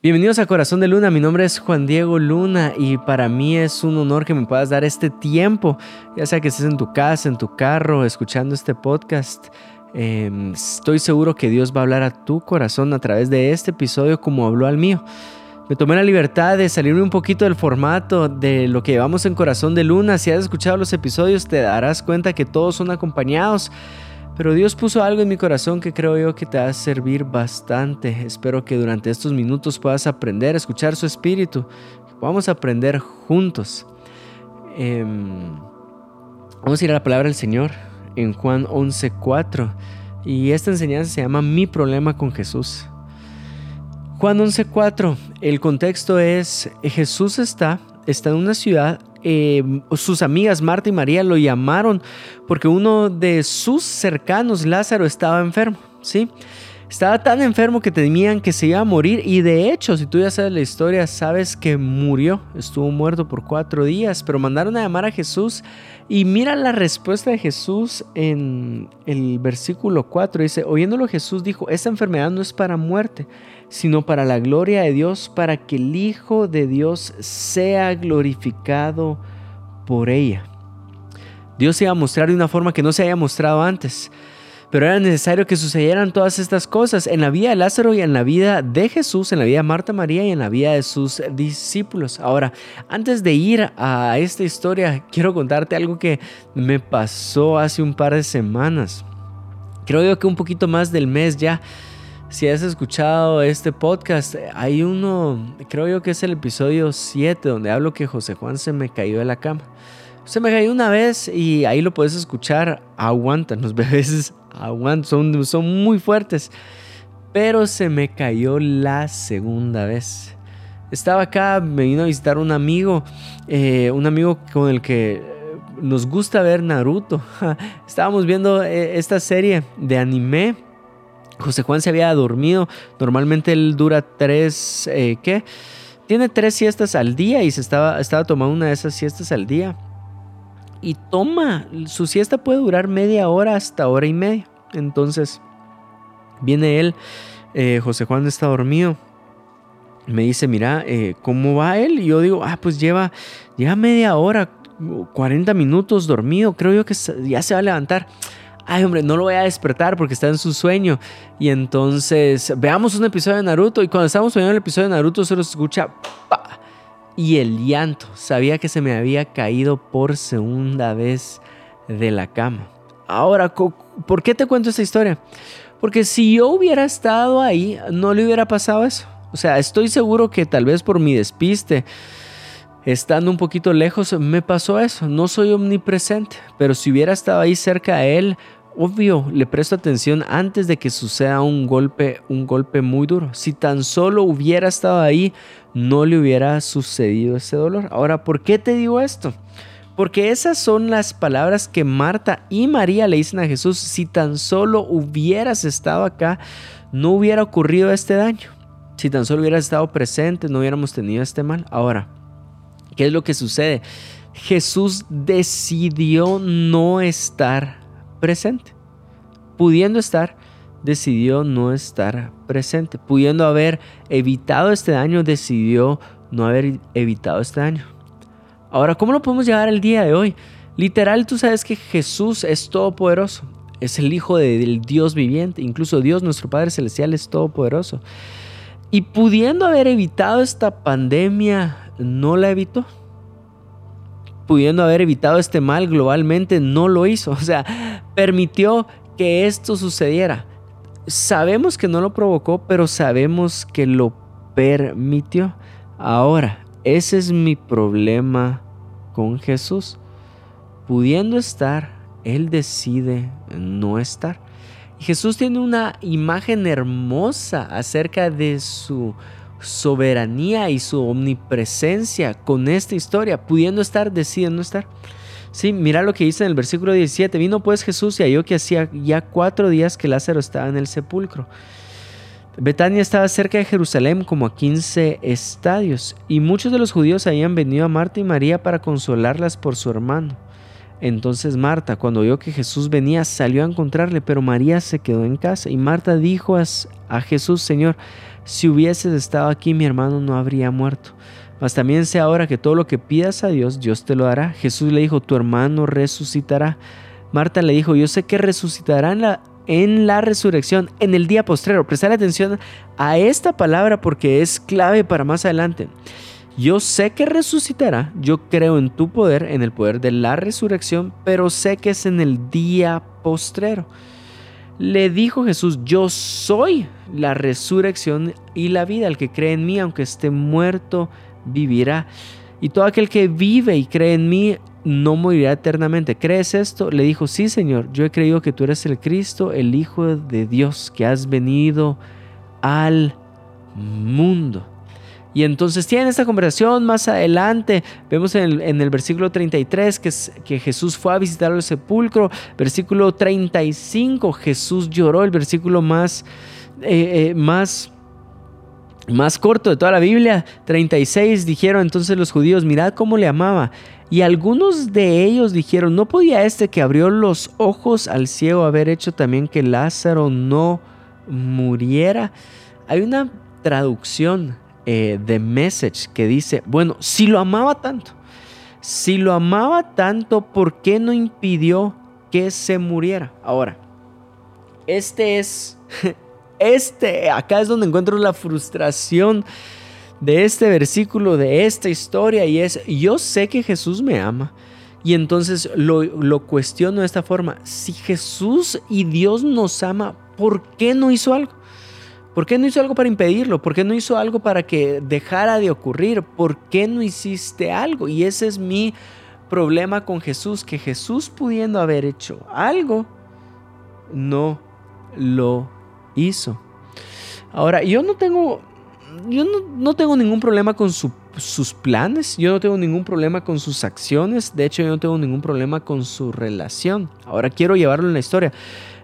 Bienvenidos a Corazón de Luna, mi nombre es Juan Diego Luna y para mí es un honor que me puedas dar este tiempo, ya sea que estés en tu casa, en tu carro, escuchando este podcast. Em, estoy seguro que Dios va a hablar a tu corazón a través de este episodio como habló al mío. Me tomé la libertad de salirme un poquito del formato de lo que llevamos en Corazón de Luna. Si has escuchado los episodios te darás cuenta que todos son acompañados pero Dios puso algo en mi corazón que creo yo que te va a servir bastante. Espero que durante estos minutos puedas aprender a escuchar su espíritu. Vamos a aprender juntos. Em, vamos a ir a la palabra del Señor en Juan 11:4. Y esta enseñanza se llama Mi problema con Jesús. Juan 11:4. El contexto es Jesús está, está en una ciudad eh, sus amigas Marta y María lo llamaron porque uno de sus cercanos, Lázaro, estaba enfermo, ¿sí? Estaba tan enfermo que temían que se iba a morir y de hecho, si tú ya sabes la historia, sabes que murió, estuvo muerto por cuatro días, pero mandaron a llamar a Jesús y mira la respuesta de Jesús en el versículo 4, dice, oyéndolo Jesús dijo, esta enfermedad no es para muerte, sino para la gloria de Dios, para que el Hijo de Dios sea glorificado por ella. Dios se iba a mostrar de una forma que no se haya mostrado antes. Pero era necesario que sucedieran todas estas cosas en la vida de Lázaro y en la vida de Jesús, en la vida de Marta María y en la vida de sus discípulos. Ahora, antes de ir a esta historia, quiero contarte algo que me pasó hace un par de semanas. Creo yo que un poquito más del mes ya. Si has escuchado este podcast, hay uno, creo yo que es el episodio 7, donde hablo que José Juan se me cayó de la cama. Se me cayó una vez y ahí lo puedes escuchar. Aguantan, los bebés aguantan, son, muy fuertes. Pero se me cayó la segunda vez. Estaba acá, me vino a visitar un amigo, eh, un amigo con el que nos gusta ver Naruto. Estábamos viendo eh, esta serie de anime. José Juan se había dormido. Normalmente él dura tres, eh, ¿qué? Tiene tres siestas al día y se estaba, estaba tomando una de esas siestas al día y toma, su siesta puede durar media hora hasta hora y media. Entonces, viene él, eh, José Juan está dormido. Me dice, mira, eh, ¿cómo va él? Y yo digo, ah, pues lleva, lleva media hora, 40 minutos dormido. Creo yo que ya se va a levantar. Ay, hombre, no lo voy a despertar porque está en su sueño. Y entonces, veamos un episodio de Naruto. Y cuando estamos viendo el episodio de Naruto, se lo escucha y el llanto. Sabía que se me había caído por segunda vez de la cama. Ahora, ¿por qué te cuento esta historia? Porque si yo hubiera estado ahí, no le hubiera pasado eso. O sea, estoy seguro que tal vez por mi despiste, estando un poquito lejos, me pasó eso. No soy omnipresente, pero si hubiera estado ahí cerca de él, obvio, le presto atención antes de que suceda un golpe, un golpe muy duro. Si tan solo hubiera estado ahí, no le hubiera sucedido ese dolor. Ahora, ¿por qué te digo esto? Porque esas son las palabras que Marta y María le dicen a Jesús. Si tan solo hubieras estado acá, no hubiera ocurrido este daño. Si tan solo hubieras estado presente, no hubiéramos tenido este mal. Ahora, ¿qué es lo que sucede? Jesús decidió no estar presente. Pudiendo estar, decidió no estar presente. Pudiendo haber evitado este daño, decidió no haber evitado este daño. Ahora, ¿cómo lo podemos llevar al día de hoy? Literal, tú sabes que Jesús es todopoderoso. Es el Hijo del Dios viviente. Incluso Dios, nuestro Padre Celestial, es todopoderoso. Y pudiendo haber evitado esta pandemia, no la evitó pudiendo haber evitado este mal globalmente, no lo hizo. O sea, permitió que esto sucediera. Sabemos que no lo provocó, pero sabemos que lo permitió. Ahora, ese es mi problema con Jesús. Pudiendo estar, Él decide no estar. Jesús tiene una imagen hermosa acerca de su soberanía y su omnipresencia con esta historia, pudiendo estar, decide no estar. Sí, mira lo que dice en el versículo 17. Vino pues Jesús y halló que hacía ya cuatro días que Lázaro estaba en el sepulcro. Betania estaba cerca de Jerusalén como a 15 estadios, y muchos de los judíos habían venido a Marta y María para consolarlas por su hermano. Entonces Marta, cuando vio que Jesús venía, salió a encontrarle, pero María se quedó en casa. Y Marta dijo a, Jesús, Señor, si hubieses estado aquí mi hermano no habría muerto. Mas también sé ahora que todo lo que pidas a Dios, Dios te lo dará. Jesús le dijo, tu hermano resucitará. Marta le dijo, yo sé que resucitará en la, en la resurrección, en el día postrero. Prestar atención a esta palabra porque es clave para más adelante. Yo sé que resucitará, yo creo en tu poder, en el poder de la resurrección, pero sé que es en el día postrero. Le dijo Jesús, yo soy la resurrección y la vida. El que cree en mí, aunque esté muerto, vivirá. Y todo aquel que vive y cree en mí, no morirá eternamente. ¿Crees esto? Le dijo, sí Señor, yo he creído que tú eres el Cristo, el Hijo de Dios, que has venido al mundo. Y entonces tienen esta conversación más adelante. Vemos en el, versículo 33 que, Jesús fue a visitar el sepulcro. Versículo 35, Jesús lloró. El versículo más, eh, eh, más, más corto de toda la Biblia. 36 dijeron entonces los judíos, mirad cómo le amaba. Y algunos de ellos dijeron, ¿no podía este que abrió los ojos al ciego haber hecho también que Lázaro no muriera? Hay una traducción eh, de Message que dice, bueno, si lo amaba tanto, si lo amaba tanto, ¿por qué no impidió que se muriera? Ahora, este es, este, acá es donde encuentro la frustración de este versículo, de esta historia, y es, yo sé que Jesús me ama. Y entonces lo, cuestiono de esta forma. Si Jesús y Dios nos ama, ¿por qué no hizo algo? ¿Por qué no hizo algo para impedirlo? ¿Por qué no hizo algo para que dejara de ocurrir? ¿Por qué no hiciste algo? Y ese es mi problema con Jesús, que Jesús pudiendo haber hecho algo, no lo hizo. Ahora, yo no tengo, yo no, tengo ningún problema con sus planes, yo no tengo ningún problema con sus acciones, de hecho yo no tengo ningún problema con su relación. Ahora quiero llevarlo en la historia.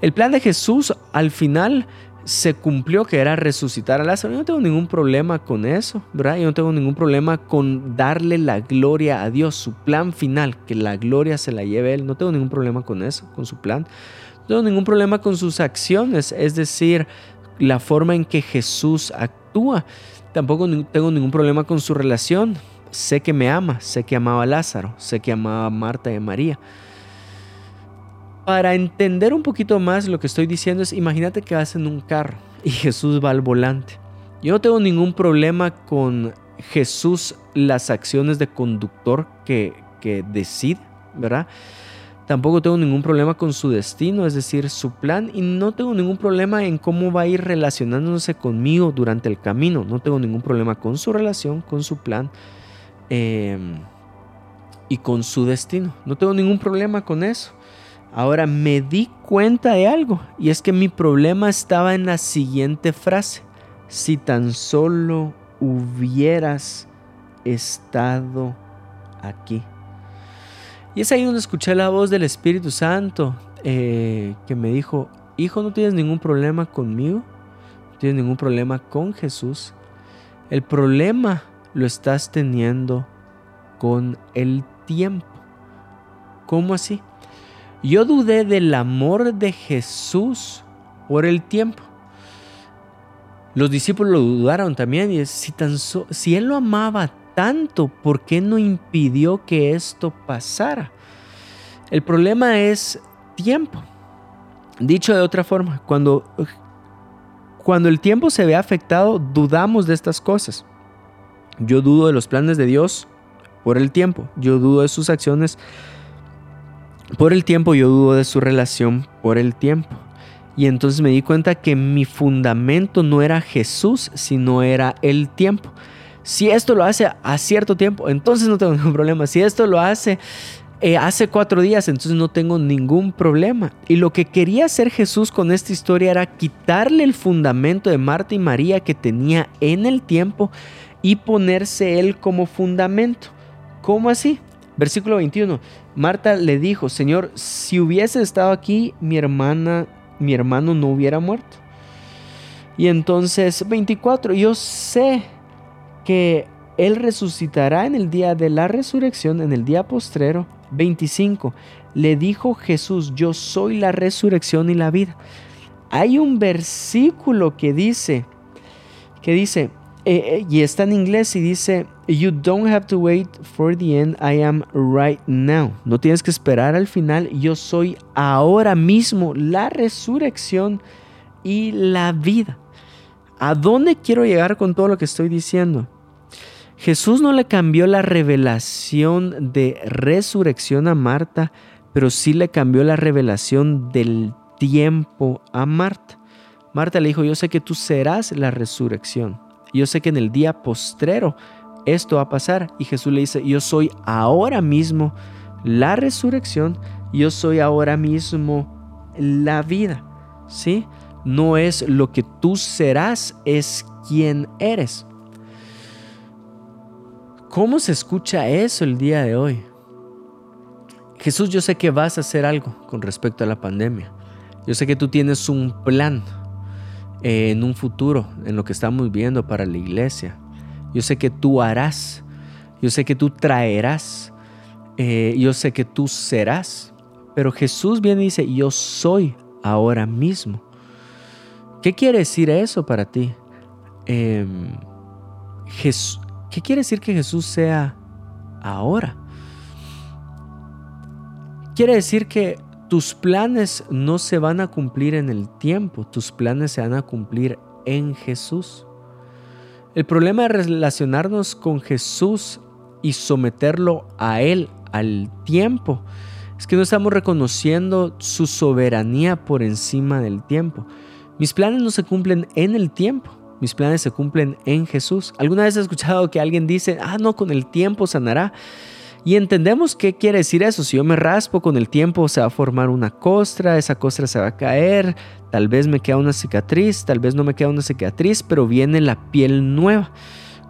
El plan de Jesús al final se cumplió que era resucitar a Lázaro. Yo no tengo ningún problema con eso, ¿verdad? Yo no tengo ningún problema con darle la gloria a Dios, su plan final, que la gloria se la lleve Él. No tengo ningún problema con eso, con su plan. No tengo ningún problema con sus acciones, es decir, la forma en que Jesús actúa. Tampoco tengo ningún problema con su relación. Sé que me ama, sé que amaba a Lázaro, sé que amaba a Marta y a María. Para entender un poquito más lo que estoy diciendo es, imagínate que vas en un carro y Jesús va al volante. Yo no tengo ningún problema con Jesús las acciones de conductor que, que decide, ¿verdad? Tampoco tengo ningún problema con su destino, es decir, su plan, y no tengo ningún problema en cómo va a ir relacionándose conmigo durante el camino. No tengo ningún problema con su relación, con su plan em, y con su destino. No tengo ningún problema con eso. Ahora me di cuenta de algo y es que mi problema estaba en la siguiente frase. Si tan solo hubieras estado aquí. Y es ahí donde escuché la voz del Espíritu Santo eh, que me dijo, hijo, no tienes ningún problema conmigo, no tienes ningún problema con Jesús. El problema lo estás teniendo con el tiempo. ¿Cómo así? Yo dudé del amor de Jesús por el tiempo. Los discípulos lo dudaron también y si, tan si él lo amaba tanto, ¿por qué no impidió que esto pasara? El problema es tiempo. Dicho de otra forma, cuando, cuando el tiempo se ve afectado, dudamos de estas cosas. Yo dudo de los planes de Dios por el tiempo. Yo dudo de sus acciones por el tiempo yo dudo de su relación por el tiempo. Y entonces me di cuenta que mi fundamento no era Jesús, sino era el tiempo. Si esto lo hace a cierto tiempo, entonces no tengo ningún problema. Si esto lo hace eh, hace cuatro días, entonces no tengo ningún problema. Y lo que quería hacer Jesús con esta historia era quitarle el fundamento de Marta y María que tenía en el tiempo y ponerse él como fundamento. ¿Cómo así? Versículo 21. Marta le dijo, Señor, si hubiese estado aquí, mi hermana, mi hermano no hubiera muerto. Y entonces 24, yo sé que Él resucitará en el día de la resurrección, en el día postrero. 25, le dijo Jesús, yo soy la resurrección y la vida. Hay un versículo que dice que dice, eh, eh, y está en inglés y dice, You don't have to wait for the end, I am right now. No tienes que esperar al final, yo soy ahora mismo la resurrección y la vida. ¿A dónde quiero llegar con todo lo que estoy diciendo? Jesús no le cambió la revelación de resurrección a Marta, pero sí le cambió la revelación del tiempo a Marta. Marta le dijo, yo sé que tú serás la resurrección. Yo sé que en el día postrero esto va a pasar. Y Jesús le dice, yo soy ahora mismo la resurrección, yo soy ahora mismo la vida. ¿Sí? No es lo que tú serás, es quien eres. ¿Cómo se escucha eso el día de hoy? Jesús, yo sé que vas a hacer algo con respecto a la pandemia. Yo sé que tú tienes un plan en un futuro, en lo que estamos viendo para la iglesia. Yo sé que tú harás. Yo sé que tú traerás. Eh, yo sé que tú serás. Pero Jesús viene y dice, yo soy ahora mismo. ¿Qué quiere decir eso para ti? Em, Jesús, ¿Qué quiere decir que Jesús sea ahora? Quiere decir que tus planes no se van a cumplir en el tiempo, tus planes se van a cumplir en Jesús. El problema de relacionarnos con Jesús y someterlo a Él, al tiempo, es que no estamos reconociendo su soberanía por encima del tiempo. Mis planes no se cumplen en el tiempo, mis planes se cumplen en Jesús. ¿Alguna vez has escuchado que alguien dice, ah, no, con el tiempo sanará? Y entendemos qué quiere decir eso. Si yo me raspo con el tiempo se va a formar una costra, esa costra se va a caer, tal vez me queda una cicatriz, tal vez no me queda una cicatriz, pero viene la piel nueva.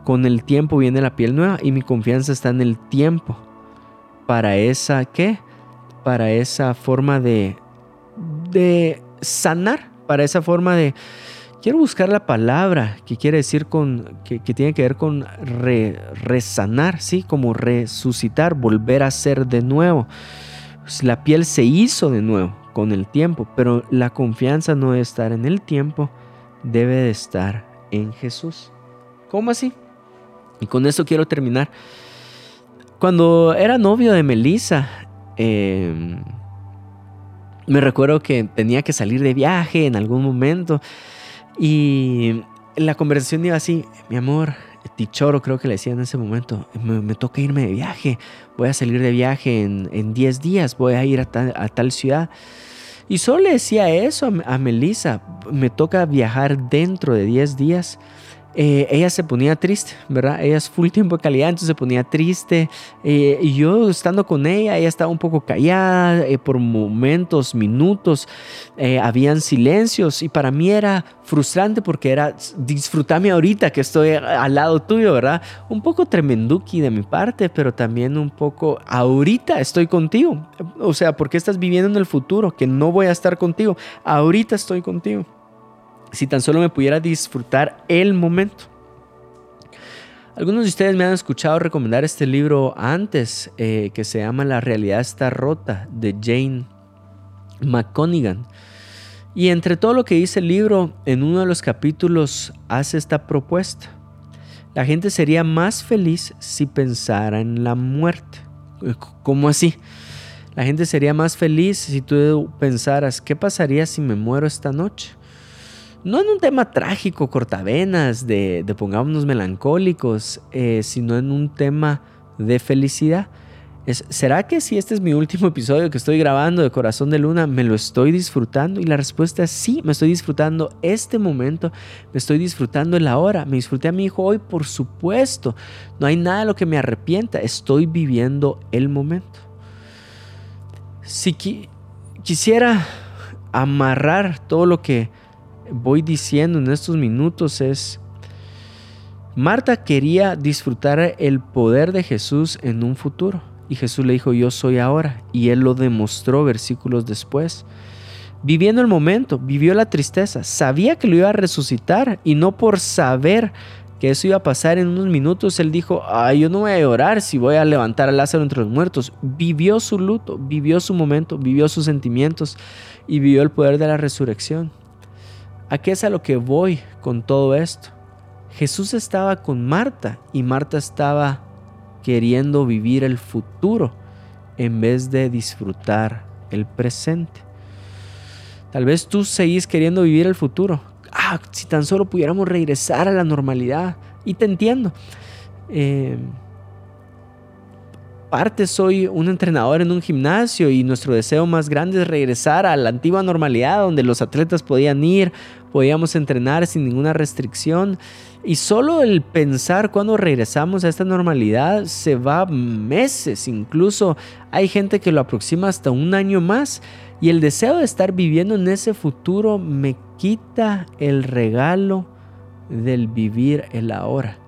Con el tiempo viene la piel nueva y mi confianza está en el tiempo. Para esa, ¿qué? Para esa forma de, de sanar, para esa forma de, Quiero buscar la palabra que quiere decir con, que, tiene que ver con resanar, ¿sí? Como resucitar, volver a ser de nuevo. Pues, la piel se hizo de nuevo con el tiempo, pero la confianza no debe estar en el tiempo, debe de estar en Jesús. ¿Cómo así? Y con eso quiero terminar. Cuando era novio de Melissa, em, me recuerdo que tenía que salir de viaje en algún momento y la conversación iba así, mi amor, Tichoro creo que le decía en ese momento, me, toca irme de viaje, voy a salir de viaje en 10 días, voy a ir a tal, ciudad. Y solo le decía eso a, a Melissa, me toca viajar dentro de 10 días eh, ella se ponía triste, ¿verdad? Ella es full tiempo de calidad, entonces se ponía triste. Eh, y yo estando con ella, ella estaba un poco callada, eh, por momentos, minutos, habían silencios y para mí era frustrante porque era disfrutame ahorita que estoy al lado tuyo, ¿verdad? Un poco tremenduki de mi parte, pero también un poco ahorita estoy contigo. O sea, porque estás viviendo en el futuro, que no voy a estar contigo, ahorita estoy contigo si tan solo me pudiera disfrutar el momento. Algunos de ustedes me han escuchado recomendar este libro antes, eh, que se llama La realidad está rota, de Jane McConigan. Y entre todo lo que dice el libro, en uno de los capítulos hace esta propuesta. La gente sería más feliz si pensara en la muerte. ¿Cómo así? La gente sería más feliz si tú pensaras, ¿qué pasaría si me muero esta noche? No en un tema trágico, cortavenas, de, pongámonos melancólicos, eh, sino en un tema de felicidad. ¿Será que si este es mi último episodio que estoy grabando de Corazón de Luna, me lo estoy disfrutando? Y la respuesta es sí, me estoy disfrutando este momento, me estoy disfrutando el ahora, me disfruté a mi hijo hoy, por supuesto. No hay nada de lo que me arrepienta, estoy viviendo el momento. Si quisiera amarrar todo lo que voy diciendo en estos minutos es, Marta quería disfrutar el poder de Jesús en un futuro. Y Jesús le dijo, yo soy ahora. Y él lo demostró versículos después. Viviendo el momento, vivió la tristeza, sabía que lo iba a resucitar y no por saber que eso iba a pasar en unos minutos, él dijo, Ay, yo no voy a llorar si voy a levantar a Lázaro entre los muertos. Vivió su luto, vivió su momento, vivió sus sentimientos y vivió el poder de la resurrección. ¿A qué es a lo que voy con todo esto? Jesús estaba con Marta y Marta estaba queriendo vivir el futuro en vez de disfrutar el presente. Tal vez tú seguís queriendo vivir el futuro. Ah, si tan solo pudiéramos regresar a la normalidad. Y te entiendo. Eh, parte soy un entrenador en un gimnasio y nuestro deseo más grande es regresar a la antigua normalidad donde los atletas podían ir, podíamos entrenar sin ninguna restricción. Y solo el pensar cuando regresamos a esta normalidad se va meses, incluso hay gente que lo aproxima hasta un año más. Y el deseo de estar viviendo en ese futuro me quita el regalo del vivir el ahora.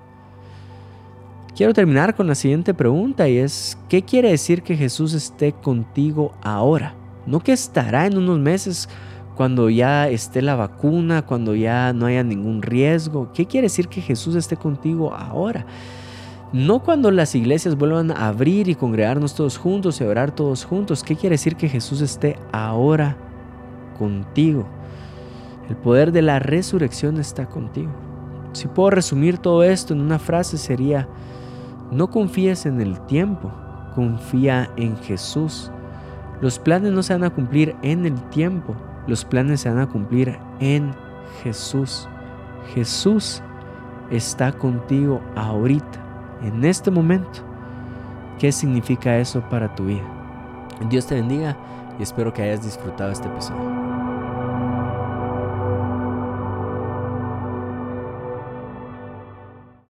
Quiero terminar con la siguiente pregunta y es, ¿qué quiere decir que Jesús esté contigo ahora? No que estará en unos meses cuando ya esté la vacuna, cuando ya no haya ningún riesgo. ¿Qué quiere decir que Jesús esté contigo ahora? No cuando las iglesias vuelvan a abrir y congregarnos todos juntos y orar todos juntos. ¿Qué quiere decir que Jesús esté ahora contigo? El poder de la resurrección está contigo. Si puedo resumir todo esto en una frase sería, no confíes en el tiempo, confía en Jesús. Los planes no se van a cumplir en el tiempo, los planes se van a cumplir en Jesús. Jesús está contigo ahorita, en este momento. ¿Qué significa eso para tu vida? Dios te bendiga y espero que hayas disfrutado este episodio.